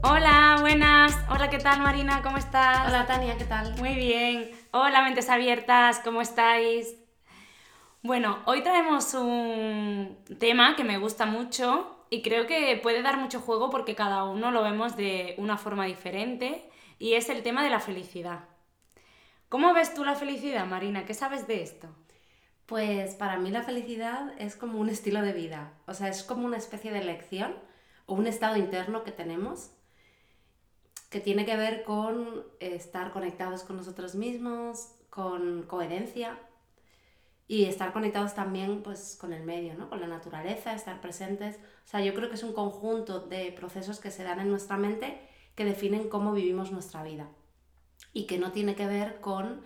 Hola, buenas. Hola, ¿qué tal Marina? ¿Cómo estás? Hola Tania, ¿qué tal? Muy bien. Hola, mentes abiertas, ¿cómo estáis? Bueno, hoy traemos un tema que me gusta mucho y creo que puede dar mucho juego porque cada uno lo vemos de una forma diferente y es el tema de la felicidad. ¿Cómo ves tú la felicidad, Marina? ¿Qué sabes de esto? Pues para mí la felicidad es como un estilo de vida, o sea, es como una especie de elección o un estado interno que tenemos que tiene que ver con estar conectados con nosotros mismos, con coherencia y estar conectados también pues con el medio, ¿no? con la naturaleza, estar presentes. O sea, yo creo que es un conjunto de procesos que se dan en nuestra mente que definen cómo vivimos nuestra vida y que no tiene que ver con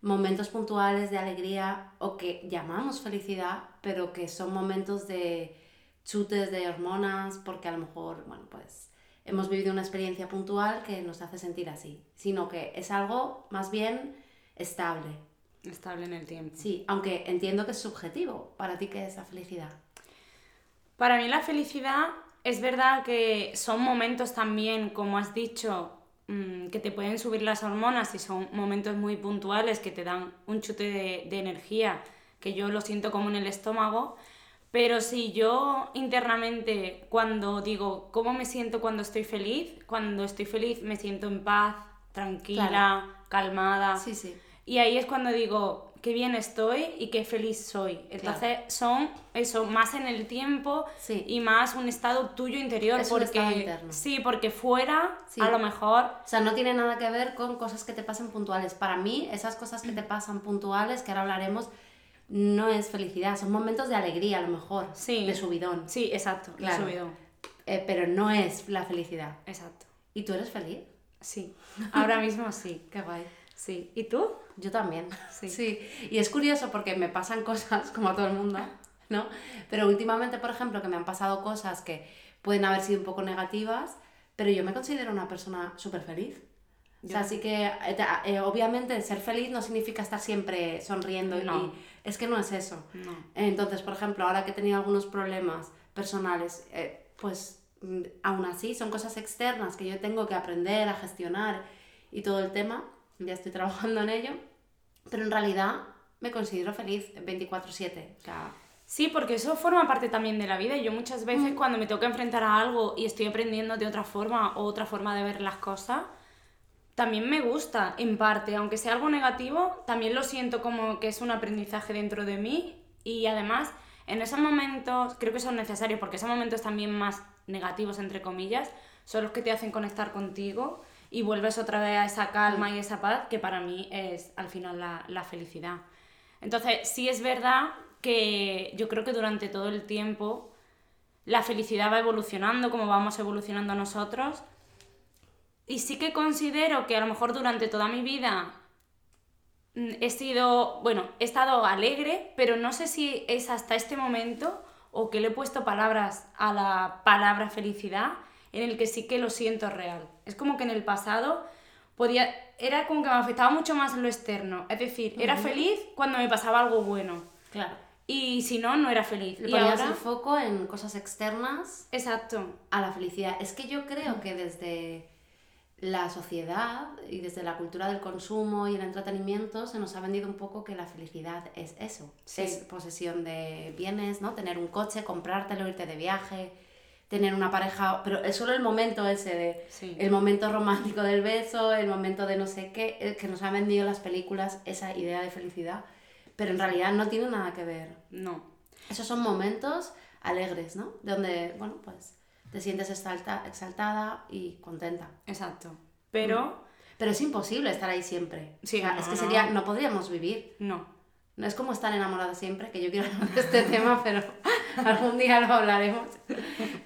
momentos puntuales de alegría o que llamamos felicidad, pero que son momentos de chutes de hormonas porque a lo mejor, bueno, pues hemos vivido una experiencia puntual que nos hace sentir así, sino que es algo más bien estable. Estable en el tiempo. Sí, aunque entiendo que es subjetivo. ¿Para ti qué es la felicidad? Para mí la felicidad es verdad que son momentos también, como has dicho, mm, que te pueden subir las hormonas y son momentos muy puntuales que te dan un chute de, de energía que yo lo siento como en el estómago, pero si yo internamente, cuando digo, ¿cómo me siento cuando estoy feliz? Cuando estoy feliz me siento en paz, tranquila, calmada. Sí, sí. Y ahí es cuando digo, qué bien estoy y qué feliz soy. Entonces son eso, más en el tiempo y más un estado tuyo interior. Es porque, un estado interno. Sí, porque fuera a lo mejor... O sea, no tiene nada que ver con cosas que te pasen puntuales. Para mí, esas cosas que te pasan puntuales, que ahora hablaremos, no es felicidad, son momentos de alegría a lo mejor, sí. de subidón. Sí, exacto, claro. de subidón. Eh, pero no es la felicidad. Exacto. ¿Y tú eres feliz? Sí, ahora mismo sí. Qué guay. Sí. ¿Y tú? Yo también. Sí. sí. Y es curioso porque me pasan cosas como a todo el mundo, ¿no? Pero últimamente, por ejemplo, que me han pasado cosas que pueden haber sido un poco negativas, pero yo me considero una persona súper feliz. O sea, así que eh, eh, obviamente ser feliz no significa estar siempre sonriendo No. y es que no es eso. No. Entonces, por ejemplo, ahora que he tenido algunos problemas personales, eh, pues mm, aún así son cosas externas que yo tengo que aprender a gestionar y todo el tema, ya estoy trabajando en ello, pero en realidad me considero feliz 24/7. O sea, Sí, porque eso forma parte también de la vida. y Yo muchas veces Mm. cuando me tengo que enfrentar a algo y estoy aprendiendo de otra forma o otra forma de ver las cosas, también me gusta, en parte, aunque sea algo negativo, también lo siento como que es un aprendizaje dentro de mí y además en esos momentos creo que son necesarios porque esos momentos también más negativos, entre comillas, son los que te hacen conectar contigo y vuelves otra vez a esa calma y esa paz que para mí es al final la, la felicidad. Entonces, sí es verdad que yo creo que durante todo el tiempo la felicidad va evolucionando como vamos evolucionando nosotros. Y sí que considero que a lo mejor durante toda mi vida mm, he sido, bueno, he estado alegre, pero no sé si es hasta este momento o que le he puesto palabras a la palabra felicidad en el que sí que lo siento real. Es como que en el pasado podía, era como que me afectaba mucho más lo externo. Es decir, era feliz cuando me pasaba algo bueno. claro. Y si no, no era feliz. Le y ponías ahora... el foco en cosas externas Exacto. a la felicidad. Es que yo creo que desde la sociedad y desde la cultura del consumo y el entretenimiento se nos ha vendido un poco que la felicidad es eso. Sí. Es posesión de bienes, ¿no? Tener un coche, comprártelo, irte de viaje, tener una pareja, pero es solo el momento ese de Sí. el momento romántico del beso, el momento de no sé qué, eh, que nos han vendido las películas esa idea de felicidad, pero en realidad no tiene nada que ver. No. Esos son momentos alegres, ¿no? Donde, bueno, pues te sientes exalta- exaltada y contenta. Exacto. Pero, Pero es imposible estar ahí siempre. Sí, O sea, no, es que sería, no podríamos vivir. no. No es como estar enamorada siempre, que yo quiero hablar de este tema, pero algún día lo hablaremos,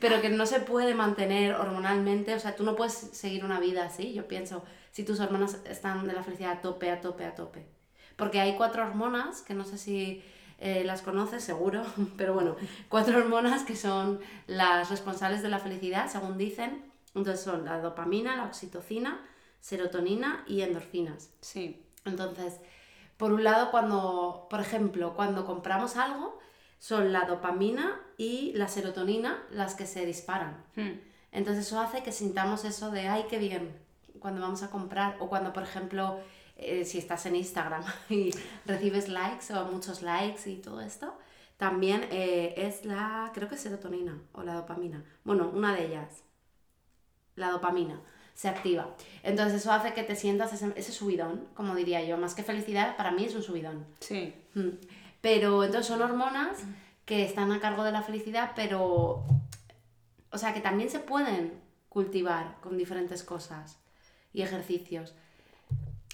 pero que no se puede mantener hormonalmente, o sea, tú no puedes seguir una vida así, yo pienso, si tus hormonas están de la felicidad a tope, a tope, a tope. Porque hay cuatro hormonas, que no sé si eh, las conoces seguro, pero bueno, cuatro hormonas que son las responsables de la felicidad, según dicen. Entonces son la dopamina, la oxitocina, serotonina y endorfinas. Sí. Entonces, por un lado, cuando, por ejemplo, cuando compramos algo, son la dopamina y la serotonina las que se disparan. Hmm. Entonces eso hace que sintamos eso de, ay, qué bien, cuando vamos a comprar o cuando, por ejemplo, eh, si estás en Instagram y recibes likes o muchos likes y todo esto, también eh, es la, creo que es serotonina o la dopamina. Bueno, una de ellas, la dopamina, se activa. Entonces eso hace que te sientas ese, ese subidón, como diría yo, más que felicidad, para mí es un subidón. Sí. Mm. Pero entonces son hormonas que están a cargo de la felicidad, pero, o sea, que también se pueden cultivar con diferentes cosas y ejercicios.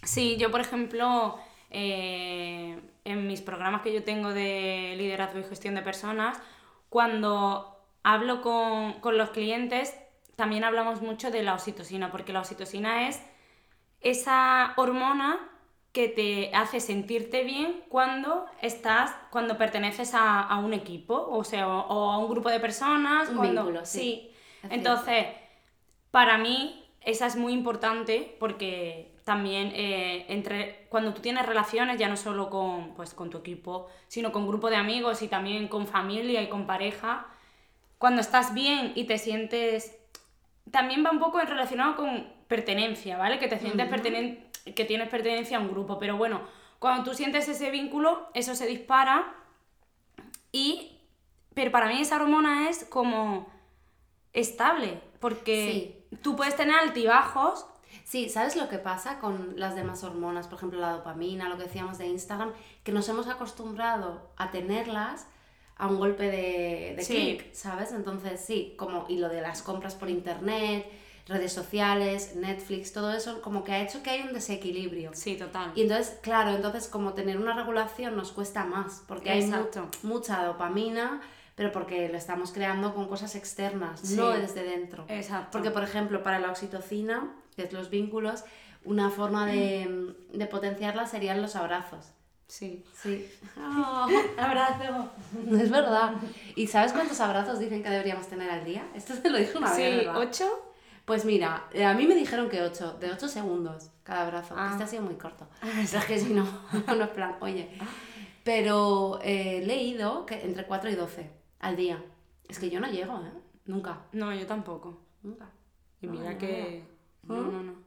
Sí, yo por ejemplo, eh, en mis programas que yo tengo de liderazgo y gestión de personas, cuando hablo con, con los clientes, también hablamos mucho de la oxitocina, porque la oxitocina es esa hormona que te hace sentirte bien cuando estás, cuando perteneces a, a un equipo, o sea, o, o a un grupo de personas. Un cuando, vínculo, sí. Es Entonces, para mí, esa es muy importante porque también eh, entre, cuando tú tienes relaciones, ya no solo con, pues, con tu equipo, sino con grupo de amigos y también con familia y con pareja, cuando estás bien y te sientes... También va un poco relacionado con pertenencia, ¿vale? Que te sientes pertenen- que tienes pertenencia a un grupo, pero bueno, cuando tú sientes ese vínculo, eso se dispara y... Pero para mí esa hormona es como estable, porque tú puedes tener altibajos, Sí, ¿sabes lo que pasa con las demás hormonas? Por ejemplo, la dopamina, lo que decíamos de Instagram, que nos hemos acostumbrado a tenerlas a un golpe de, de Sí. clic, ¿sabes? Entonces, sí, como, y lo de las compras por internet, redes sociales, Netflix, todo eso, como que ha hecho que hay un desequilibrio. sí, total. Y entonces, claro, entonces como tener una regulación nos cuesta más, porque hay mu- mucha dopamina, pero porque lo estamos creando con cosas externas, Sí. no desde dentro. Exacto. Porque, por ejemplo, para la oxitocina, los vínculos, una forma de, Mm. de potenciarla serían los abrazos. Sí. Sí. abrazo. Es verdad. ¿Y sabes cuántos abrazos dicen que deberíamos tener al día? Esto se lo dije una Sí, vez, ¿verdad? ¿ocho? Pues mira, eh, a mí me dijeron que 8, de 8 segundos cada abrazo. Ah. Este ha sido muy corto. Pero es que si no, no es plan, oye. Pero eh, he leído que entre 4 y 12 al día. Es que yo no llego, ¿eh? Nunca. No, yo tampoco. Nunca. Y mira no, que... no. No, no, no.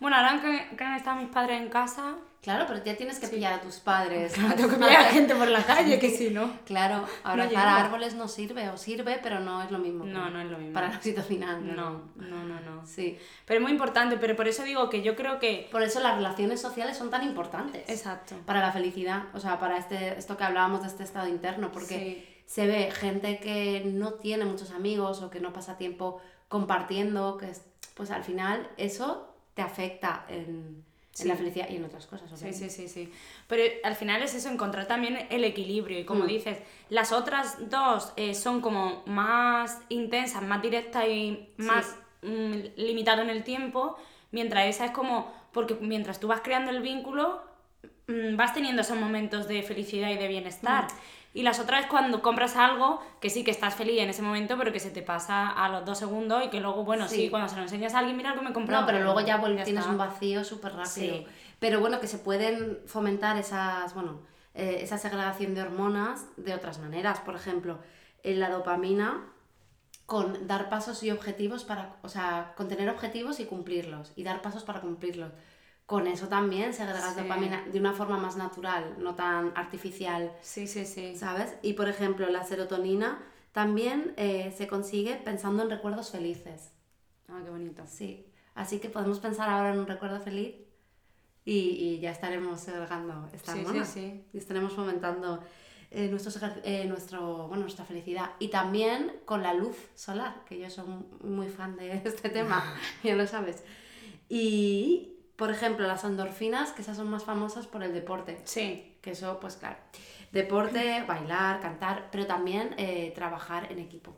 Bueno, ahora que, que han estado mis padres en casa... Claro, pero ya tienes que pillar a tus padres. Tengo que pillar a gente por la calle, que si no... Claro, abrazar llego. árboles no sirve, o sirve, pero no es lo mismo. No, no es lo mismo. Para la oxitocina. No, no, no, no. Sí. Pero es muy importante, pero por eso digo que yo creo que... Por eso las relaciones sociales son tan importantes. Exacto. Para la felicidad, o sea, para este, esto que hablábamos de este estado interno, porque Sí. se ve gente que no tiene muchos amigos o que no pasa tiempo compartiendo, que es- pues al final eso te afecta en, en Sí. la felicidad y en otras cosas. Sí, obviamente. sí, sí, sí. Pero al final es eso, encontrar también el equilibrio. Y como Mm. dices, las otras dos eh, son como más intensas, más directas y más mm, limitado en el tiempo, mientras esa es como, porque mientras tú vas creando el vínculo, mm, vas teniendo esos momentos de felicidad y de bienestar. Mm. Y las otras es cuando compras algo que sí que estás feliz en ese momento, pero que se te pasa a los dos segundos y que luego, bueno, sí, Sí. cuando se lo enseñas a alguien, mira lo que me he comprado. No, pero luego ya, vuelve- tienes está. un vacío súper rápido. Sí. Pero bueno, que se pueden fomentar esas, bueno, eh, esa segregación de hormonas de otras maneras. Por ejemplo, en la dopamina, con dar pasos y objetivos para, o sea, con tener objetivos y cumplirlos, y dar pasos para cumplirlos. Con eso también segregas Sí. dopamina de una forma más natural, no tan artificial, Sí, sí, sí. ¿sabes? Y por ejemplo, la serotonina también eh, se consigue pensando en recuerdos felices. Ah, qué bonito. Sí, así que podemos pensar ahora en un recuerdo feliz y, y ya estaremos segregando esta Sí, sí, hormona. sí. Y estaremos fomentando eh, nuestros eh, nuestro, bueno, nuestra felicidad. Y también con la luz solar, que yo soy muy fan de este tema, ya lo sabes. Y por ejemplo, las endorfinas, que esas son más famosas por el deporte. Sí. Que eso, pues claro. Deporte, bailar, cantar, pero también eh, trabajar en equipo.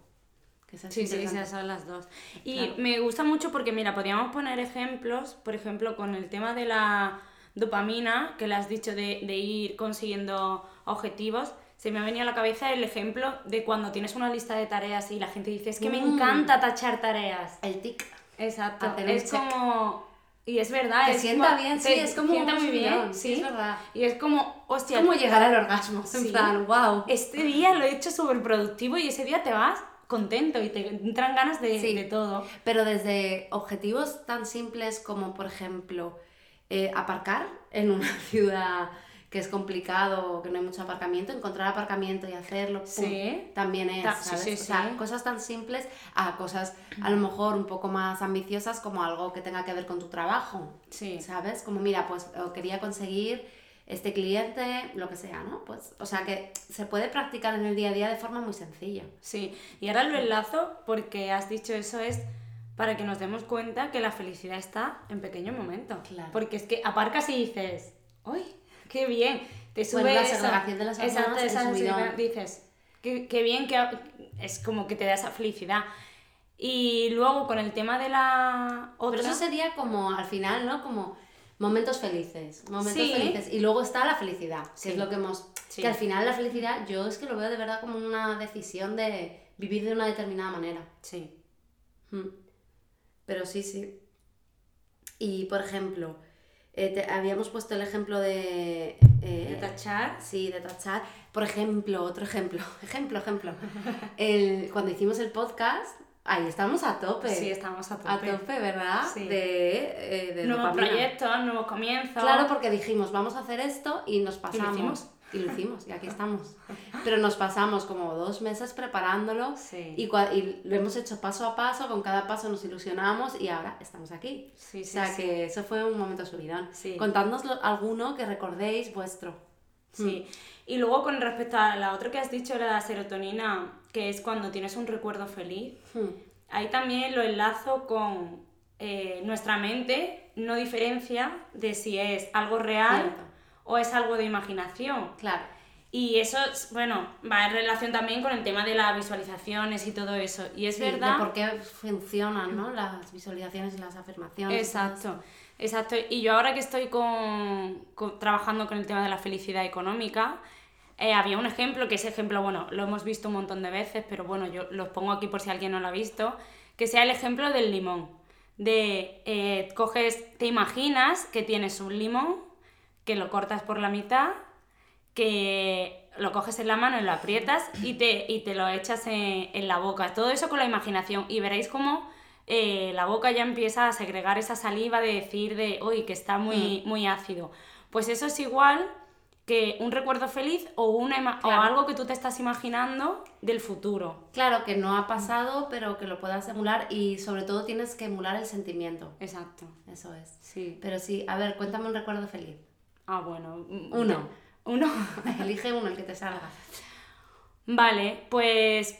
Que eso es Sí, sí, esas son las dos. Y Claro. me gusta mucho porque, mira, podríamos poner ejemplos, por ejemplo, con el tema de la dopamina, que le has dicho de, de ir consiguiendo objetivos. Se me ha venido a la cabeza el ejemplo de cuando tienes una lista de tareas y la gente dice, es que me Mm. encanta tachar tareas. El tic. Exacto. Hacer Es como... Y es verdad. Te es sienta como- bien, te sí, es como sienta muy bien, sí. es verdad. Y es como, hostia, Es como llegar al orgasmo. En Sí. plan, wow. este día lo he hecho súper productivo y ese día te vas contento y te entran ganas de, Sí. de todo. Pero desde objetivos tan simples como, por ejemplo, eh, aparcar en una ciudad que es complicado, que no hay mucho aparcamiento, encontrar aparcamiento y hacerlo, pum, Sí. también es, Ta- sí, ¿sabes? sí, O sea, cosas tan simples a cosas a lo mejor un poco más ambiciosas como algo que tenga que ver con tu trabajo. ¿sabes? Como, mira, pues quería conseguir este cliente, lo que sea, ¿no? Pues, o sea, que se puede practicar en el día a día de forma muy sencilla. Sí, y ahora lo enlazo porque has dicho eso es para que nos demos cuenta que la felicidad está en pequeños momentos. Claro. Porque es que aparcas y dices, ¡ay, qué bien! Te sube Bueno, la segregación de las Exacto, hormonas, dices, qué, qué bien que es como que te da esa felicidad. Y luego con el tema de la otra... Pero eso sería como al final, ¿no? Como momentos felices, momentos Sí. felices. Y luego está la felicidad, que Sí. es lo que hemos... Sí. Que al final la felicidad yo es que lo veo de verdad como una decisión de vivir de una determinada manera. Sí. Mm. Pero sí, sí. Y por ejemplo, eh, te- habíamos puesto el ejemplo de... eh, De tachar. Sí, de tachar. Por ejemplo, otro ejemplo. Ejemplo, ejemplo. El, cuando hicimos el podcast, ahí estamos a tope. Sí, estamos a tope. A tope, ¿verdad? Sí. De, eh, de Nuevos dopamina. proyectos, nuevos comienzos. Claro, porque dijimos, vamos a hacer esto y nos pasamos. hicimos. Y lo hicimos, y aquí estamos. Pero nos pasamos como dos meses preparándolo Sí. y, y lo hemos hecho paso a paso, con cada paso nos ilusionamos y ahora estamos aquí. Sí, o sí, sea sí. que eso fue un momento subidón. Contadnos alguno que recordéis vuestro. Sí. Y luego con respecto a la otra que has dicho, la serotonina, que es cuando tienes un recuerdo feliz, Hmm. ahí también lo enlazo con eh, nuestra mente, no diferencia de si es algo real Cierto. O es algo de imaginación. Claro. Y eso, es, bueno, va en relación también con el tema de las visualizaciones y todo eso. Y es Sí, verdad. De por qué funcionan, ¿no? Las visualizaciones y las afirmaciones. Exacto, exacto. Y yo ahora que estoy con, con- trabajando con el tema de la felicidad económica, eh, había un ejemplo, que ese ejemplo, bueno, lo hemos visto un montón de veces, pero bueno, yo los pongo aquí por si alguien no lo ha visto, que sea el ejemplo del limón. De, eh, coges, te imaginas que tienes un limón, que lo cortas por la mitad, que lo coges en la mano y lo aprietas y te, y te lo echas en, en la boca. Todo eso con la imaginación y veréis cómo eh, la boca ya empieza a segregar esa saliva de decir de, uy, que está muy, muy ácido. Pues eso es igual que un recuerdo feliz o, una Claro. o algo que tú te estás imaginando del futuro. Claro, que no ha pasado, pero que lo puedas emular y sobre todo tienes que emular el sentimiento. Exacto. Eso es. Sí. Pero sí, a ver, cuéntame un recuerdo feliz. Ah, bueno. mm, Uno. Uno. Elige uno, el que te salga. Vale, pues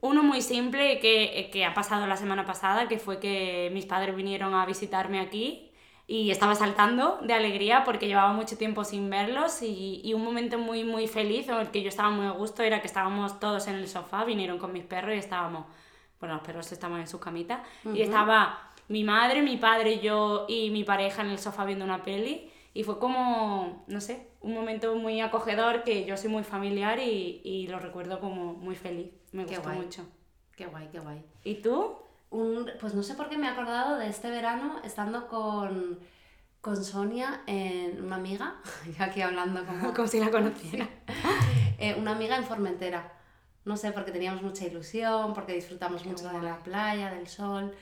uno muy simple que, que ha pasado la semana pasada, que fue que mis padres vinieron a visitarme aquí y estaba saltando de alegría porque llevaba mucho tiempo sin verlos y, y un momento muy muy feliz en el que yo estaba muy a gusto era que estábamos todos en el sofá, vinieron con mis perros y estábamos, bueno, los perros estaban en sus camitas y estaba mi madre, mi padre, yo y mi pareja en el sofá viendo una peli y fue como, no sé, un momento muy acogedor que yo soy muy familiar y, y lo recuerdo como muy feliz. Me Qué gustó guay. mucho. Qué guay, qué guay. ¿Y tú? Un, pues no sé por qué me he acordado de este verano estando con, con Sonia, en una amiga, aquí hablando como Como si la conociera. eh, una amiga en Formentera. No sé, porque teníamos mucha ilusión, porque disfrutamos Qué mucho de la playa, del sol.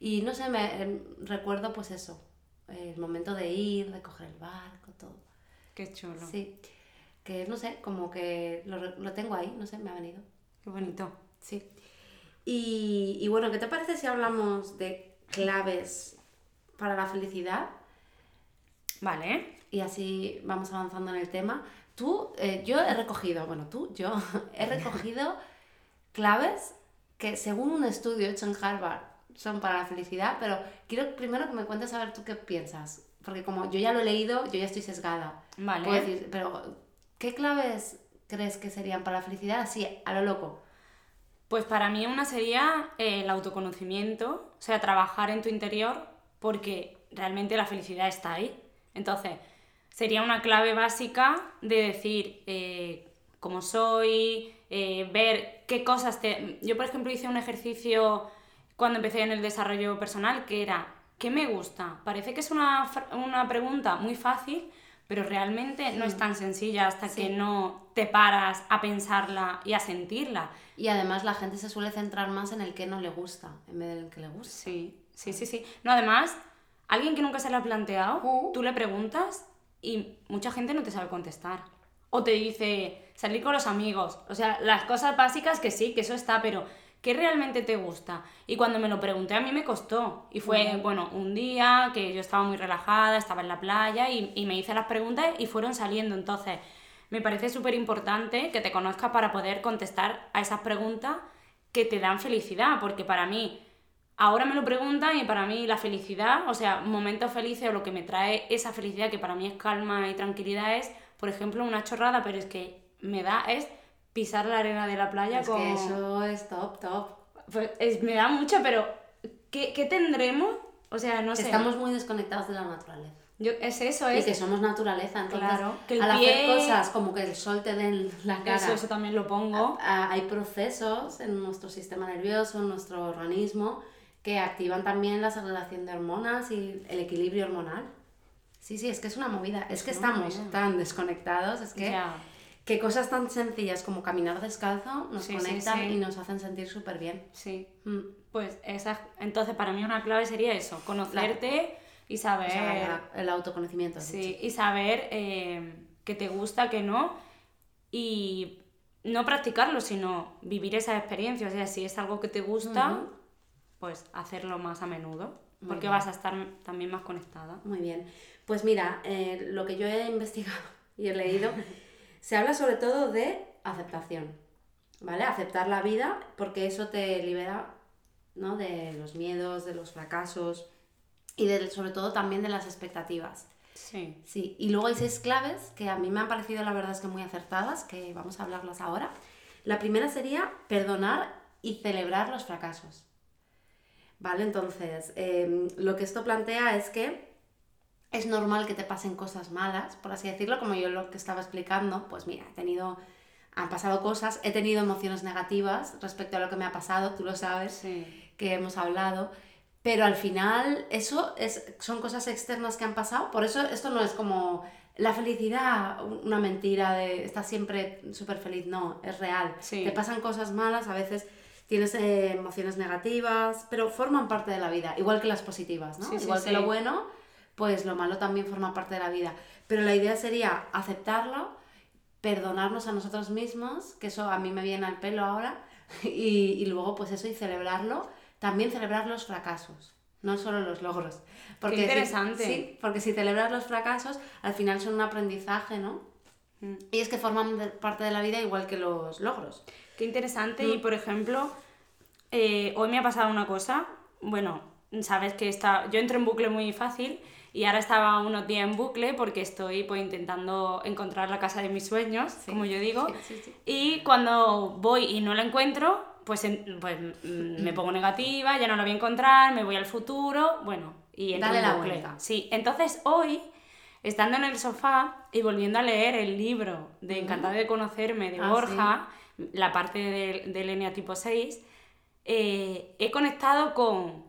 Y no sé, me eh, recuerdo pues eso, el momento de ir, de coger el barco, todo. Qué chulo. Sí, que no sé, como que lo, lo tengo ahí, no sé, me ha venido. Qué bonito. Sí. Y, y bueno, ¿qué te parece si hablamos de claves para la felicidad? Vale. y así vamos avanzando en el tema. Tú, eh, yo he recogido, bueno, tú, yo he recogido claves que según un estudio hecho en Harvard son para la felicidad, pero quiero primero que me cuentes a ver tú qué piensas. Porque como yo ya lo he leído, yo ya estoy sesgada. Vale. Puedo decir, pero ¿qué claves crees que serían para la felicidad? Así, a lo loco. Pues para mí una sería eh, el autoconocimiento, o sea, trabajar en tu interior porque realmente la felicidad está ahí. Entonces, sería una clave básica de decir eh, cómo soy, eh, ver qué cosas te... Yo, por ejemplo, hice un ejercicio cuando empecé en el desarrollo personal que era, ¿qué me gusta? Parece que es una, una pregunta muy fácil, pero realmente no es tan sencilla hasta que no te paras a pensarla y a sentirla. Y además la gente se suele centrar más en el que no le gusta, en vez del que le gusta. Sí, sí, sí, sí. No, además, alguien que nunca se lo ha planteado, Uh. tú le preguntas y mucha gente no te sabe contestar. O te dice, salir con los amigos. O sea, las cosas básicas que sí, que eso está, pero ¿qué realmente te gusta? Y cuando me lo pregunté a mí me costó. Y fue, bueno, un día que yo estaba muy relajada, estaba en la playa y, y me hice las preguntas y fueron saliendo. Entonces, me parece súper importante que te conozcas para poder contestar a esas preguntas que te dan felicidad, porque para mí, ahora me lo preguntan y para mí la felicidad, o sea, momentos felices o lo que me trae esa felicidad que para mí es calma y tranquilidad es, por ejemplo, una chorrada, pero es que me da es pisar la arena de la playa Es con... que eso es top, top. Pues, es- me da mucho, pero ¿qué, qué tendremos? O sea, no Que sé. estamos muy desconectados de la naturaleza. Yo, es eso, Y es... que somos naturaleza, entonces Claro, que el al hacer pie- cosas como que el sol te dé en la cara, Eso, eso también lo pongo. a- hay procesos en nuestro sistema nervioso, en nuestro organismo, que activan también la segregación de hormonas y el equilibrio hormonal. Sí, sí, es que es una movida. Es, que estamos movida. tan desconectados, es que, Ya. Que cosas tan sencillas como caminar descalzo nos Sí, conectan sí. y nos hacen sentir súper bien. Sí. Mm. Pues esa, entonces para mí una clave sería eso, conocerte y saber, O sea, la- el autoconocimiento. sí, y saber eh, que te gusta, que no, y no practicarlo, sino vivir esa experiencia. O sea, si es algo que te gusta, pues hacerlo más a menudo, Muy porque bien. vas a estar también más conectada. Muy bien. Pues mira, eh, lo que yo he investigado y he leído, se habla sobre todo de aceptación, ¿vale? Aceptar la vida porque eso te libera, ¿no? De los miedos, de los fracasos y de, sobre todo también de las expectativas. Sí. Sí, y luego hay seis claves que a mí me han parecido la verdad es que muy acertadas, que vamos a hablarlas ahora. La primera sería perdonar y celebrar los fracasos. ¿Vale? Entonces, em, lo que esto plantea es que es normal que te pasen cosas malas, por así decirlo, como yo lo que estaba explicando, pues mira, he tenido, han pasado cosas, he tenido emociones negativas respecto a lo que me ha pasado, tú lo sabes, Sí. que hemos hablado, pero al final eso es, son cosas externas que han pasado, por eso esto no es como la felicidad, una mentira de estar siempre súper feliz, no, es real. Sí. Te pasan cosas malas, a veces tienes eh, emociones negativas, pero forman parte de la vida, igual que las positivas, ¿no? Sí, igual que lo bueno, pues lo malo también forma parte de la vida. Pero la idea sería aceptarlo, perdonarnos a nosotros mismos, que eso a mí me viene al pelo ahora, y, y luego pues eso y celebrarlo, también celebrar los fracasos, no solo los logros. Porque si- interesante. sí, porque si celebras los fracasos, al final son un aprendizaje, ¿no? Mm. Y es que forman de- parte de la vida igual que los logros. Qué interesante. Mm. Y por ejemplo, eh, hoy me ha pasado una cosa. Bueno, sabes que está, yo entro en bucle muy fácil y ahora estaba unos días en bucle porque estoy pues, intentando encontrar la casa de mis sueños, como yo digo. Sí, sí, sí. Y cuando voy y no la encuentro, pues, pues mm, me pongo negativa, ya no la voy a encontrar, me voy al futuro, bueno, y entro Dale en la vuelta. Sí, entonces hoy, estando en el sofá y volviendo a leer el libro de Encantada de conocerme de Ah, Borja, la parte del del Enia tipo 6, eh, he conectado con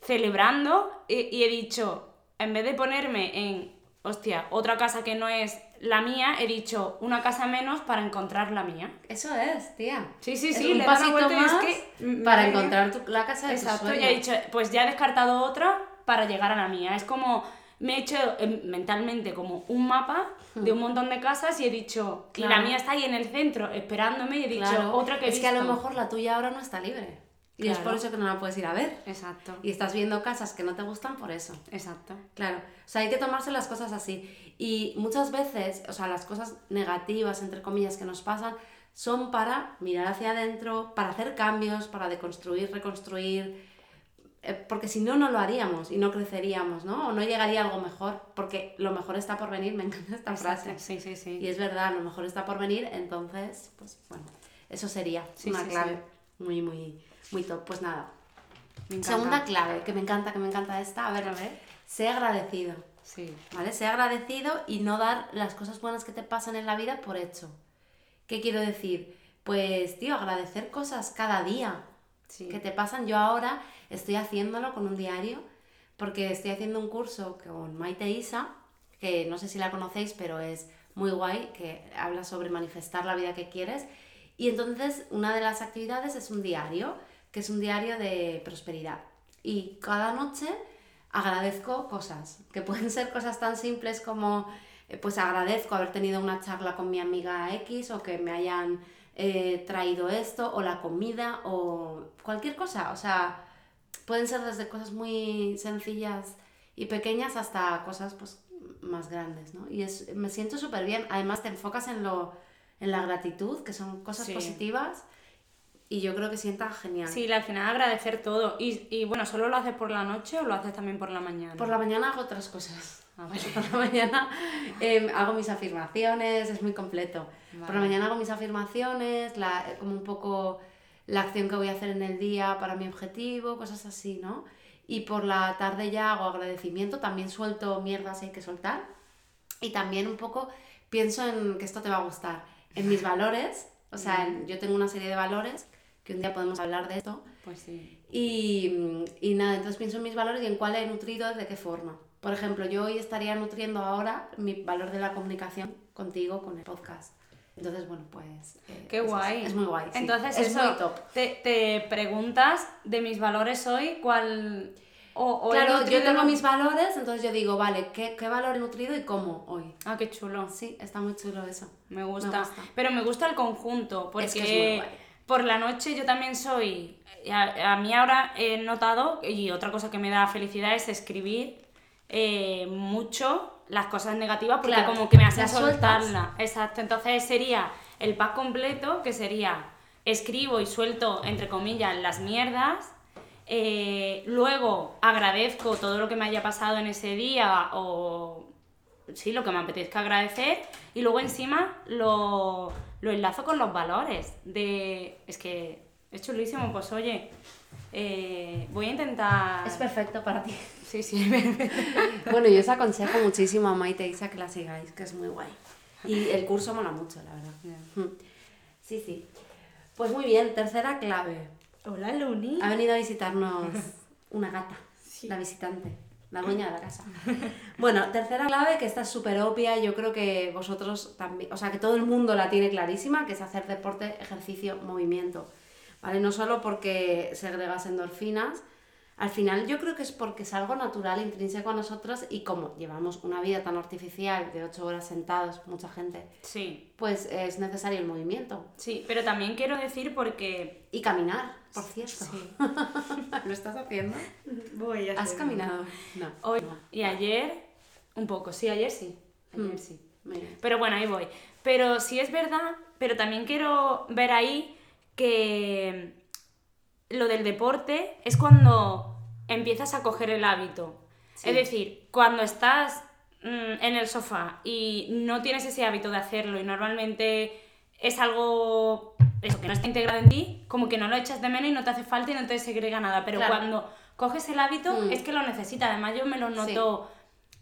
celebrando y, y he dicho, en vez de ponerme en, hostia, otra casa que no es la mía, he dicho una casa menos para encontrar la mía. Eso es, tía. Sí, sí, Es sí, un le he pasito es más que para encontrar tu- la casa de Exacto, ya he dicho, pues ya he descartado otra para llegar a la mía. Es como, me he hecho eh, mentalmente como un mapa de un montón de casas y he dicho, y la Claro. mía está ahí en el centro esperándome y he dicho, Claro, otra que he es que a lo mejor la tuya ahora no está libre. Y es Claro. por eso que no la puedes ir a ver. Exacto, Y estás viendo casas que no te gustan por eso. exacto. Claro, o sea, hay que tomarse las cosas así. Y muchas veces, o sea, las cosas negativas, entre comillas, que nos pasan, son para mirar hacia adentro, para hacer cambios, para deconstruir, reconstruir, eh, porque si no, no lo haríamos y no creceríamos, ¿no? O no llegaría algo mejor, porque lo mejor está por venir, me encanta esta frase. Sí, sí, sí. Y es verdad, lo mejor está por venir, entonces, pues bueno, eso sería Sí, una sí, clave muy, muy, muy top. Pues nada. Segunda clave, que me encanta, que me encanta esta, a ver, A ver. sé agradecido, Sí. ¿vale? Sé agradecido y no dar las cosas buenas que te pasan en la vida por hecho. ¿Qué quiero decir? Pues, tío, agradecer cosas cada día Sí. que te pasan. Yo ahora estoy haciéndolo con un diario porque estoy haciendo un curso con Maite Isa, que no sé si la conocéis, pero es muy guay, que habla sobre manifestar la vida que quieres. Y entonces una de las actividades es un diario, que es un diario de prosperidad. Y cada noche agradezco cosas, que pueden ser cosas tan simples como, eh, pues agradezco haber tenido una charla con mi amiga X o que me hayan eh, traído esto o la comida o cualquier cosa. O sea, pueden ser desde cosas muy sencillas y pequeñas hasta cosas pues más grandes, ¿no? Y es, me siento súper bien. Además te enfocas en, lo, en la gratitud, que son cosas Sí. positivas y yo creo que sienta genial. Sí, al final agradecer todo. Y, y bueno, ¿solo lo haces por la noche o lo haces también por la mañana? Por la mañana hago otras cosas. Ah, vale. Por la mañana eh, hago mis afirmaciones, es muy completo. Por la Vale. mañana hago mis afirmaciones, la, como un poco la acción que voy a hacer en el día para mi objetivo, cosas así, ¿no? Y por la tarde ya hago agradecimiento, también suelto mierdas si hay que soltar. Y también un poco pienso en que esto te va a gustar, en mis valores, o sea, en- yo tengo una serie de valores, que un día podemos hablar de esto, Pues sí. y, y nada, entonces pienso en mis valores y en cuál he nutrido, de qué forma. Por ejemplo, yo hoy estaría nutriendo ahora mi valor de la comunicación contigo con el podcast. Entonces, bueno, pues... eh, Qué es- guay. Es, muy guay. sí. Entonces, es eso, muy top. Te, te preguntas de mis valores hoy, ¿cuál. O, o Claro, yo tengo mis valores, entonces yo digo, vale, ¿qué, qué valor he nutrido y cómo hoy? Ah, qué chulo. Sí, está muy chulo eso. Me gusta. gusta. Pero me gusta el conjunto, porque Es que es muy guay. Por la noche yo también soy. A, a mí ahora he notado, y otra cosa que me da felicidad es escribir eh, mucho las cosas negativas, porque Claro, como que me hacen soltarla. Exacto. Entonces sería el pack completo, que sería escribo y suelto, entre comillas, las mierdas. eh, luego agradezco todo lo que me haya pasado en ese día o sí, lo que me apetezca agradecer y luego encima lo, lo enlazo con los valores de... Es que es chulísimo, pues oye, eh, voy a intentar... Es perfecto para ti. Sí, sí, bueno, yo os aconsejo muchísimo a Maite Isa que la sigáis, que es muy guay. Y el curso mola mucho, la verdad. Mm. Sí, sí. Pues muy bien, tercera clave. Hola, Luni. Ha venido a visitarnos una gata, la visitante, la dueña de la casa. Bueno, tercera clave que esta es súper obvia, yo creo que vosotros también, o sea, que todo el mundo la tiene clarísima, que es hacer deporte, ejercicio, movimiento. ¿Vale? No solo porque segregas endorfinas, al final yo creo que es porque es algo natural, intrínseco a nosotros y como llevamos una vida tan artificial de ocho horas sentados, mucha gente, Sí, pues es necesario el movimiento. sí, pero también quiero decir porque... Y caminar, por cierto. Sí. ¿Lo estás haciendo? Voy ¿Has caminado? No. Hoy no. y ayer, un poco, sí, ayer sí. Ayer Mm. sí. Pero bueno, ahí voy. Pero sí es verdad, pero también quiero ver ahí que lo del deporte es cuando empiezas a coger el hábito. Sí. Es decir, cuando estás mm, en el sofá y no tienes ese hábito de hacerlo y normalmente es algo eso, que no está integrado en ti, como que no lo echas de menos y no te hace falta y no te segrega nada. Pero Claro. cuando coges el hábito Mm. es que lo necesitas. Además yo me lo noto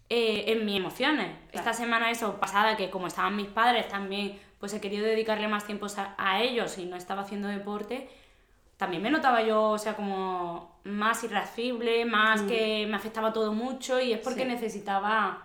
eh, en mis emociones. Esta semana eso pasada, que como estaban mis padres también, pues he querido dedicarle más tiempo a, a ellos y no estaba haciendo deporte, también me notaba yo, o sea, como más irascible, más que me afectaba todo mucho y es porque Mm. Sí. necesitaba,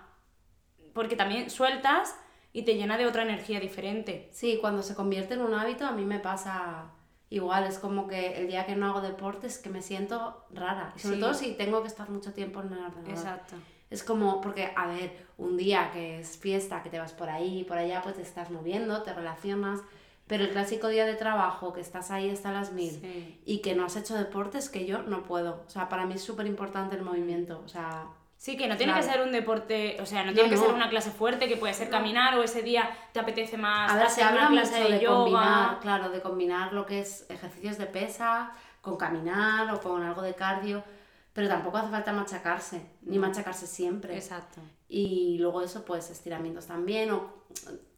porque también sueltas y te llena de otra energía diferente. Sí, cuando se convierte en un hábito a mí me pasa igual, es como que el día que no hago deporte es que me siento rara. Y sobre Sí. todo si tengo que estar mucho tiempo en el ordenador. Exacto. Es como, porque, a ver, un día que es fiesta, que te vas por ahí y por allá, pues te estás moviendo, te relacionas, pero el clásico día de trabajo, que estás ahí hasta las mil Sí. y que no has hecho deporte, es que yo no puedo. O sea, para mí es súper importante el movimiento. O sea, Sí, que no tiene Claro. que ser un deporte, o sea, no No, tiene que no. ser una clase fuerte, que puede ser caminar o ese día te apetece más A ver, se habla clase mucho de, de yoga. combinar, claro, de combinar lo que es ejercicios de pesa con caminar o con algo de cardio, pero tampoco hace falta machacarse, ni machacarse siempre. Exacto. Y luego eso, pues estiramientos también, o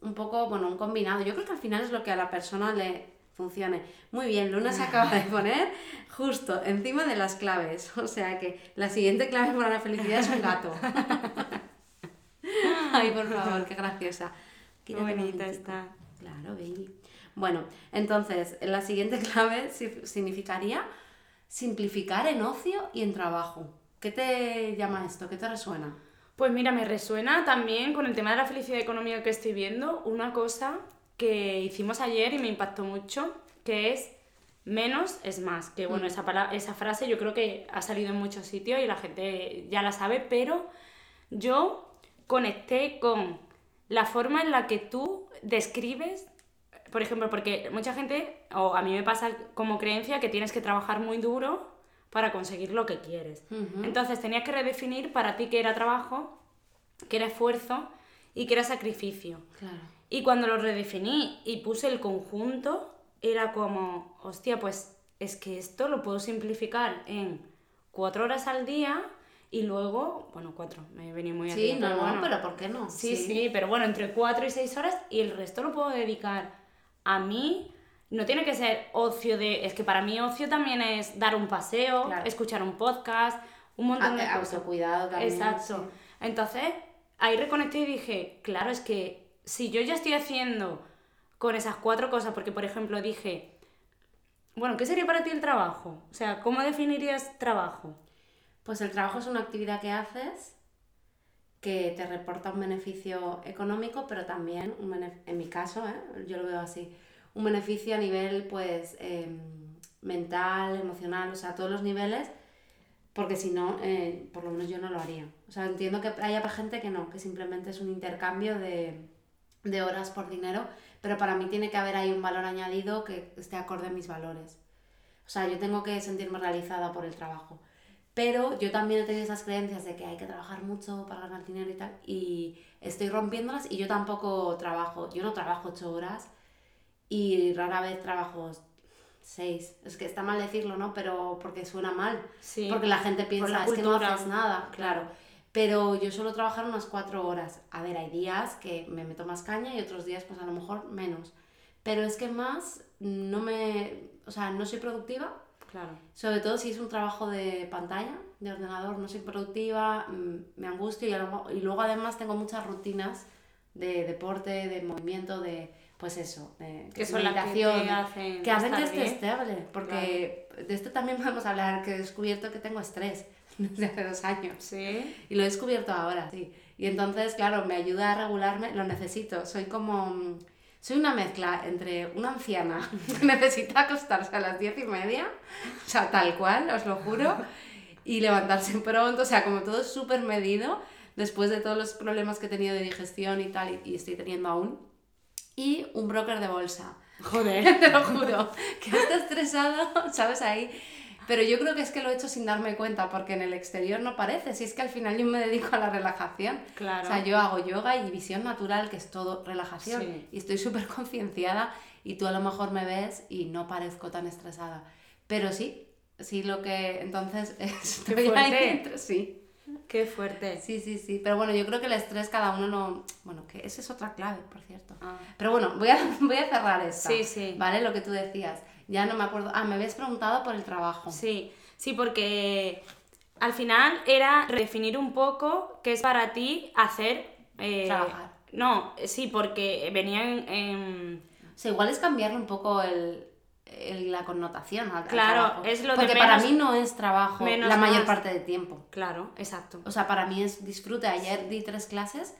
un poco, bueno, un combinado. Yo creo que al final es lo que a la persona le funcione. Muy bien, Luna se acaba de poner justo encima de las claves. O sea que la siguiente clave para la felicidad es un gato. Ay, por favor, qué graciosa. Qué bonita está. Claro, baby. Bueno, entonces, la siguiente clave significaría simplificar en ocio y en trabajo. ¿Qué te llama esto? ¿Qué te resuena? Pues mira, me resuena también con el tema de la felicidad económica que estoy viendo, una cosa que hicimos ayer y me impactó mucho, que es menos es más. Que bueno, mm. esa, esa frase yo creo que ha salido en muchos sitios y la gente ya la sabe, pero yo conecté con la forma en la que tú describes por ejemplo, porque mucha gente, o a mí me pasa como creencia, que tienes que trabajar muy duro para conseguir lo que quieres. Entonces tenías que redefinir para ti qué era trabajo, qué era esfuerzo y qué era sacrificio. Y cuando lo redefiní y puse el conjunto, era como, hostia, pues es que esto lo puedo simplificar en cuatro horas al día y luego, bueno, cuatro, me venía muy Sí, no, no, pero ¿por qué no? Sí, sí, sí, pero bueno, entre cuatro y seis horas y el resto lo puedo dedicar a mí no tiene que ser ocio de... Es que para mí ocio también es dar un paseo, escuchar un podcast, un montón de cosas. cuidado también. Exacto. Entonces, ahí reconecté y dije, claro, es que si yo ya estoy haciendo con esas cuatro cosas, porque por ejemplo dije, bueno, ¿qué sería para ti el trabajo? O sea, ¿cómo definirías trabajo? Pues el trabajo es una actividad que haces que te reporta un beneficio económico, pero también, un en mi caso, ¿eh? yo lo veo así, un beneficio a nivel pues em, mental, emocional, o sea, todos los niveles, porque si no, eh, por lo menos yo no lo haría. O sea, entiendo que haya gente que no, que simplemente es un intercambio de, de horas por dinero, pero para mí tiene que haber ahí un valor añadido que esté acorde a mis valores. O sea, yo tengo que sentirme realizada por el trabajo. Pero yo también he tenido esas creencias de que hay que trabajar mucho para ganar dinero y tal, y estoy rompiéndolas y yo tampoco trabajo, yo no trabajo ocho horas y rara vez trabajo seis. Es que está mal decirlo, ¿no? Pero porque suena mal. Sí. Porque la gente piensa, es que no haces nada, claro. Pero yo suelo trabajar unas cuatro horas. A ver, hay días que me meto más caña y otros días pues a lo mejor menos. Pero es que más no me... O sea, no soy productiva Claro. Sobre todo si es un trabajo de pantalla, de ordenador, no soy productiva, mm, me angustio y, luego además tengo muchas rutinas de deporte, de movimiento, de pues eso, de que son meditación, que, hacen, que hacen que esté estable, porque de esto también podemos hablar, que he descubierto que tengo estrés desde hace dos años. Sí. Y lo he descubierto ahora, sí. Y entonces, claro, me ayuda a regularme, lo necesito, soy como mm, soy una mezcla entre una anciana que necesita acostarse a las diez y media, o sea, tal cual, os lo juro, y levantarse pronto, o sea, como todo súper medido, después de todos los problemas que he tenido de digestión y tal, y, estoy teniendo aún, y un broker de bolsa. Joder. Te lo juro, que está estresado, ¿sabes? Ahí pero yo creo que es que lo he hecho sin darme cuenta, porque en el exterior no parece. Si es que al final yo me dedico a la relajación. Claro. O sea, yo hago yoga y visión natural, que es todo relajación. Y estoy súper concienciada y tú a lo mejor me ves y no parezco tan estresada. Pero sí, sí lo que... Entonces, estoy fuerte. sí. Qué fuerte. Sí, sí, sí. Pero bueno, yo creo que el estrés cada uno no... Bueno, que esa es otra clave, por cierto. Ah. Pero bueno, voy a, voy a cerrar esta. Sí, sí. ¿Vale? Lo que tú decías. Ya no me acuerdo. Ah, me habías preguntado por el trabajo. Sí, sí, porque al final era redefinir un poco qué es para ti hacer... Eh, Trabajar. No, sí, porque venían en... O sea, igual es cambiarle un poco el, la connotación al, Claro, es lo Porque para mí no es trabajo la mayor parte del tiempo. Claro, exacto. O sea, para mí es disfrute. Ayer di tres clases,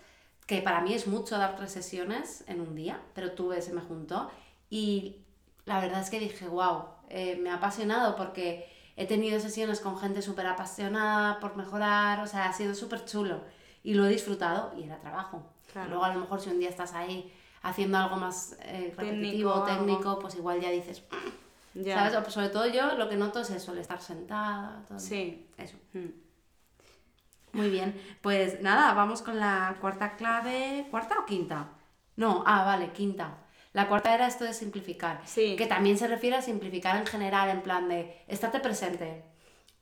que para mí es mucho dar tres sesiones en un día, pero tuve, se me juntó. Y la verdad es que dije, wow, eh, me ha apasionado porque he tenido sesiones con gente súper apasionada por mejorar, o sea, ha sido súper chulo y lo he disfrutado y era trabajo. Luego a lo mejor si un día estás ahí haciendo algo más eh, repetitivo, técnico, pues igual ya dices, mm", ¿sabes? O, sobre todo yo lo que noto es eso, el estar sentada, todo. Sí. Eso. Mm. Muy bien, pues nada, vamos con la cuarta clave. ¿Cuarta o quinta? No, ah, vale, quinta. La cuarta era esto de simplificar, sí. que también se refiere a simplificar en general, en plan de estate presente.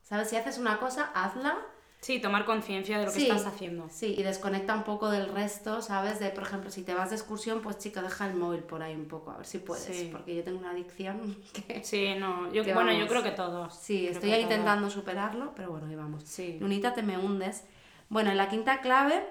¿Sabes? Si haces una cosa, hazla. Sí, tomar conciencia de lo que Sí. estás haciendo. Sí, y desconecta un poco del resto, ¿sabes? De, por ejemplo, si te vas de excursión, pues chica, deja el móvil por ahí un poco, a ver si puedes. Sí. Porque yo tengo una adicción que... Sí, no, yo, Que bueno, yo vamos. creo que todos. Sí, Creo estoy ahí intentando superarlo, pero bueno, ahí vamos. Sí. Lunita, te me hundes. Bueno, y la quinta clave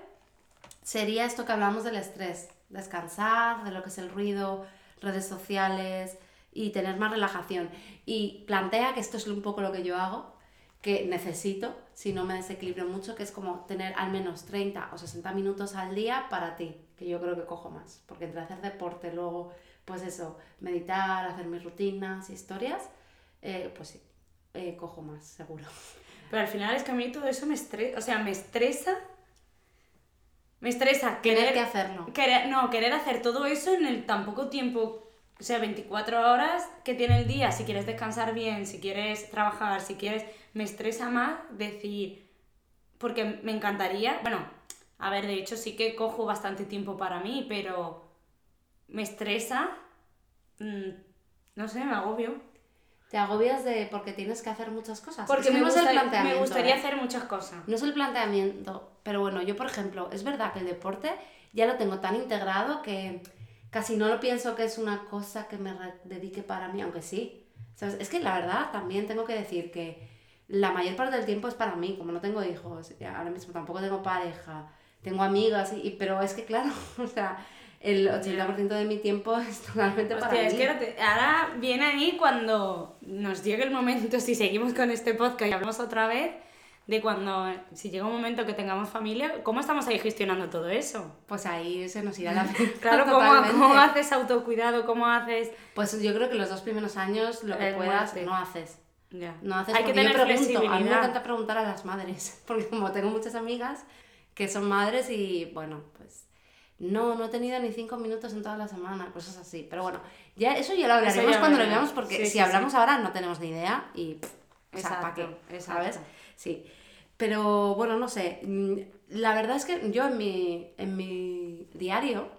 sería esto que hablamos del estrés. Descansar, de lo que es el ruido, redes sociales y tener más relajación. Y plantea, que esto es un poco lo que yo hago, que necesito, si no me desequilibro mucho, que es como tener al menos 30 o 60 minutos al día para ti, que yo creo que cojo más. Porque entre hacer deporte, luego, pues eso, meditar, hacer mis rutinas, historias, eh, pues sí, eh, cojo más, seguro. Pero al final es que a mí todo eso me estresa, o sea, me estresa, me estresa querer, que hacerlo. querer, no, querer hacer todo eso en el tan poco tiempo, o sea, 24 horas que tiene el día, si quieres descansar bien, si quieres trabajar, si quieres, me estresa más decir, porque me encantaría, bueno, a ver, de hecho sí que cojo bastante tiempo para mí, pero me estresa, mm, no sé, me agobio. Te agobias de porque tienes que hacer muchas cosas. Porque Es que me, no es el gusta- me planteamiento, gustaría ¿eh? hacer muchas cosas. No es el planteamiento, pero bueno, yo por ejemplo, es verdad que el deporte ya lo tengo tan integrado que casi no lo pienso que es una cosa que me dedique para mí, aunque sí. Es que la verdad también tengo que decir que la mayor parte del tiempo es para mí, como no tengo hijos, ahora mismo tampoco tengo pareja, tengo amigas, y, y- pero es que claro, o sea, el 80% de mi tiempo es totalmente para Hostia, mí. es que ahora, te- ahora viene ahí cuando nos llegue el momento, si seguimos con este podcast y hablamos otra vez, de cuando, si llega un momento que tengamos familia, ¿cómo estamos ahí gestionando todo eso? Pues ahí se nos irá la Claro, ¿cómo. ¿cómo haces autocuidado? ¿Cómo haces...? Pues yo creo que los dos primeros años lo que Eh, puedas no haces. Ya. No haces Hay que porque yo tener pregunto. A mí me encanta preguntar a las madres, porque como tengo muchas amigas que son madres y bueno, pues no, no he tenido ni cinco minutos en toda la semana, cosas así. Pero bueno, ya eso ya lo hablaremos ya cuando lo veamos, porque Sí, si sí, hablamos ahora no tenemos ni idea y pff, o sea, ¿para Exacto, qué? ¿Sabes? Sí. Pero bueno, no sé. mm, La verdad es que yo en mi, en mi diario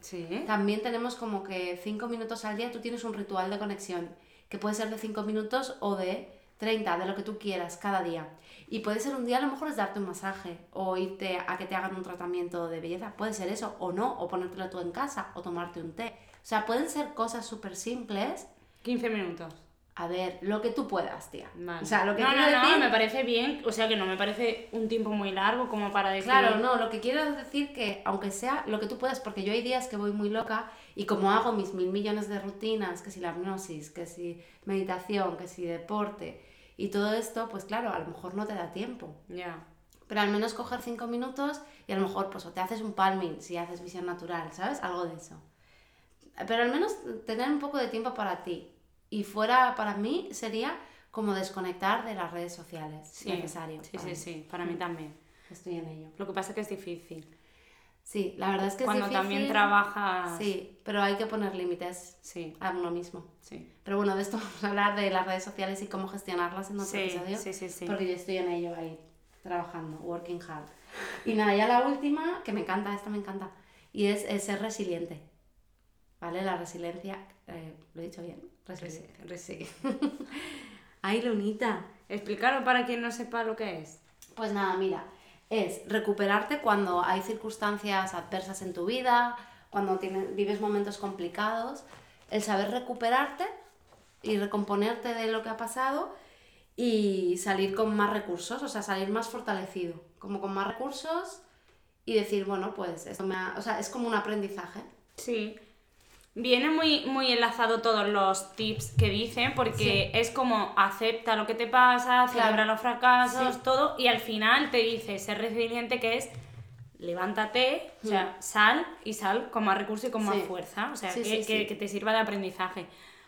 Sí. también tenemos como que 5 minutos al día, tú tienes un ritual de conexión, que puede ser de 5 minutos o de 30, de lo que tú quieras cada día. Y puede ser un día, a lo mejor es darte un masaje o irte a que te hagan un tratamiento de belleza, puede ser eso, o no, o ponértelo tú en casa, o tomarte un té. O sea, pueden ser cosas súper simples. 15 minutos. A ver, lo que tú puedas, tía. Vale. O sea, lo que no, quiero no, no, decir... me parece bien, o sea que no me parece un tiempo muy largo como para decir... Claro, no, lo que quiero es decir que aunque sea lo que tú puedas, porque yo hay días que voy muy loca y como hago mis mil millones de rutinas, que si la hipnosis, que si meditación, que si deporte y todo esto, pues claro, a lo mejor no te da tiempo. Ya. Pero al menos coger cinco minutos y a lo mejor pues o te haces un palming si haces visión natural, ¿sabes? Algo de eso. Pero al menos tener un poco de tiempo para ti. Y fuera, para mí, sería como desconectar de las redes sociales. Sí, necesario. Sí, sí, mí. sí, para mí también. Estoy en ello. Lo que pasa es que es difícil. Sí, la verdad es que Cuando es difícil. también trabajas... Sí, pero hay que poner límites Sí, a uno mismo. sí. Pero bueno, de esto vamos a hablar de las redes sociales y cómo gestionarlas en otro Sí, episodio. sí, sí, sí. Porque yo estoy en ello ahí, trabajando, working hard. Y nada, ya la última, que me encanta, esta me encanta, y es, es ser resiliente. ¿Vale? La resiliencia, eh, ¿lo he dicho bien? Resiliencia. Resi- Ay, Lunita. Explicarlo para quien no sepa lo que es. Pues nada, mira, es recuperarte cuando hay circunstancias adversas en tu vida, cuando tienes, vives momentos complicados, el saber recuperarte y recomponerte de lo que ha pasado y salir con más recursos, o sea, salir más fortalecido, como con más recursos y decir, bueno, pues esto me ha- o sea, es como un aprendizaje. Sí. Viene muy, muy enlazado todos los tips que dicen, porque es como acepta lo que te pasa, celebra los fracasos, Sí. todo, y al final te dice ser resiliente, que es levántate, o sea, sal y sal con más recursos y con más Sí. fuerza, o sea, Sí, que, sí, que- te sirva de aprendizaje.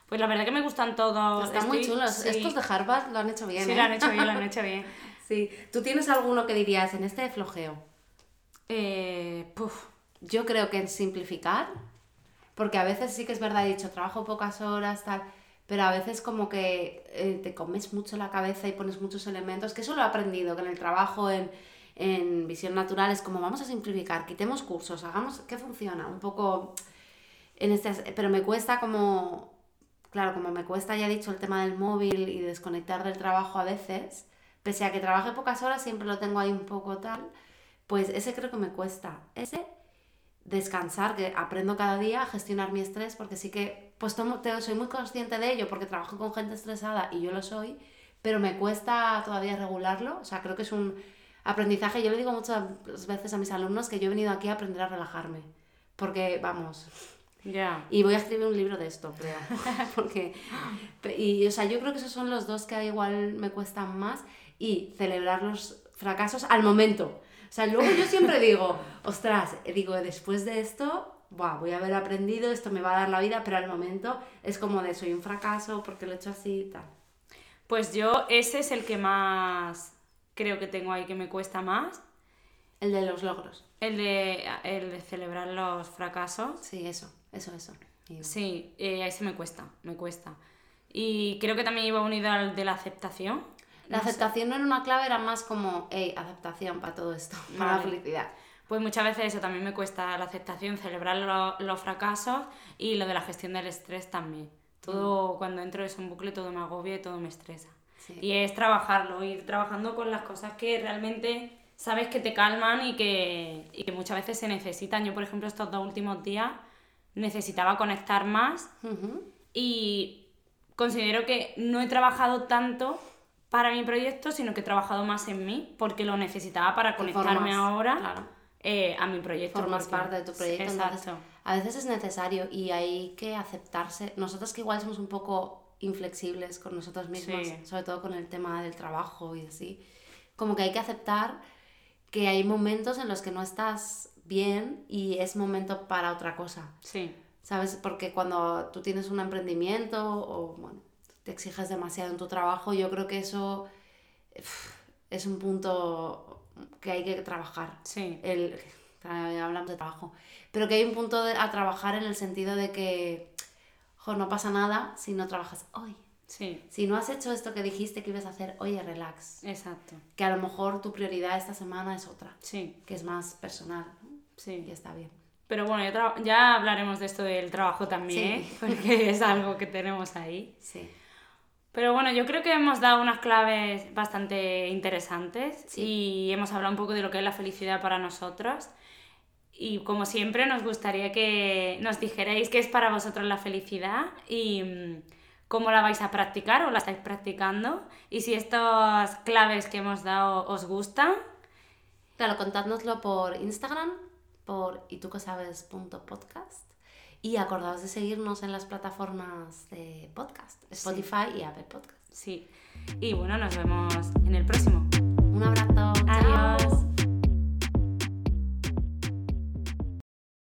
Pues la verdad que me gustan todos. Están muy chulos. Estos de Harvard lo han hecho bien. Sí, ¿eh? lo han hecho bien, lo han hecho bien. Sí. ¿Tú tienes alguno que dirías en este de flojeo? Eh, puf, Yo creo que en simplificar, porque a veces sí que es verdad, he dicho, trabajo pocas horas, tal, pero a veces como que eh, te comes mucho la cabeza y pones muchos elementos, que eso lo he aprendido, que en el trabajo, en, en visión natural, es como vamos a simplificar, quitemos cursos, hagamos, ¿qué funciona? Un poco en este, pero me cuesta como, claro, como me cuesta, ya he dicho, el tema del móvil y desconectar del trabajo a veces, pese a que trabaje pocas horas, siempre lo tengo ahí un poco tal, pues ese creo que me cuesta. Ese descansar, que aprendo cada día a gestionar mi estrés, porque sí que, pues te- soy muy consciente de ello, porque trabajo con gente estresada y yo lo soy, pero me cuesta todavía regularlo, o sea, creo que es un aprendizaje, yo le digo muchas veces a mis alumnos que yo he venido aquí a aprender a relajarme, porque, vamos, Ya. y voy a escribir un libro de esto, creo. Porque, y, o sea, yo creo que esos son los dos que igual me cuestan más. Y celebrar los fracasos al momento. O sea, luego yo siempre digo, ostras, digo, después de esto, buah, voy a haber aprendido, esto me va a dar la vida, pero al momento es como de soy un fracaso porque lo he hecho así y tal. Pues yo ese es el que más creo que tengo ahí que me cuesta más. El de los logros. El de, el de celebrar los fracasos. Sí, eso, eso, eso. Sí, eh, ese me cuesta, me cuesta. Y creo que también iba unido al de la aceptación. La aceptación no era una clave, era más como, hey, aceptación para todo esto, para la Vale. felicidad. Pues muchas veces eso también me cuesta la aceptación, celebrar lo- los fracasos y lo de la gestión del estrés también. Todo, cuando entro en un bucle, todo me agobia y todo me estresa. Sí. Y es trabajarlo, ir trabajando con las cosas que realmente sabes que te calman y que, y que muchas veces se necesitan. Yo, por ejemplo, estos dos últimos días necesitaba conectar más y considero que no he trabajado tanto para mi proyecto, sino que he trabajado más en mí porque lo necesitaba para conectarme formas, ahora claro. eh, a mi proyecto. formas porque- parte de tu proyecto. entonces, Exacto. a veces es necesario y hay que aceptarse. Nosotros que igual somos un poco inflexibles con nosotros mismos, Sí. sobre todo con el tema del trabajo y así, como que hay que aceptar que hay momentos en los que no estás bien y es momento para otra cosa. Sí, ¿Sabes? Porque cuando tú tienes un emprendimiento o bueno, te exiges demasiado en tu trabajo, yo creo que eso es un punto que hay que trabajar sí, el, hablamos de trabajo, pero que hay un punto de- a trabajar en el sentido de que jo, no pasa nada si no trabajas hoy. sí, Si no has hecho esto que dijiste que ibas a hacer, oye, relax. exacto. Que a lo mejor tu prioridad esta semana es otra, Sí, que es más personal. ¿no? sí. Y está bien. Pero bueno, ya, ya hablaremos de esto del trabajo también, Sí. porque es algo que tenemos ahí. Sí. Pero bueno, yo creo que hemos dado unas claves bastante interesantes Sí. y hemos hablado un poco de lo que es la felicidad para nosotros. Y como siempre, nos gustaría que nos dijerais qué es para vosotros la felicidad y mm, cómo la vais a practicar o la estáis practicando. Y si estas claves que hemos dado os gustan, Claro, contádnoslo por Instagram, por itucosabes.podcast y acordaos de seguirnos en las plataformas de podcast, Spotify y Apple Podcast. sí. Y bueno, nos vemos en el próximo. Un abrazo. chao. Adiós.